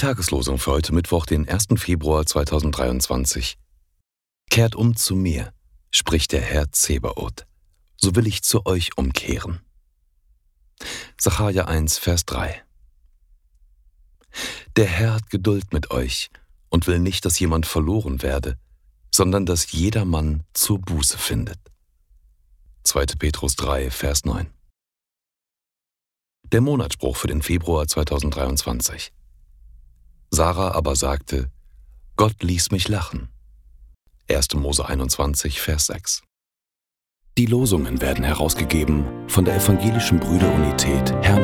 Tageslosung für heute Mittwoch, den 1. Februar 2023. Kehrt um zu mir, spricht der Herr Zebaoth, so will ich zu euch umkehren. Sacharja 1, Vers 3. Der Herr hat Geduld mit euch und will nicht, dass jemand verloren werde, sondern dass jedermann zur Buße findet. 2. Petrus 3, Vers 9. Der Monatsspruch für den Februar 2023. Sarah aber sagte, Gott ließ mich lachen. 1. Mose 21, Vers 6. Die Losungen werden herausgegeben von der Evangelischen Brüderunität Brüdergemeine.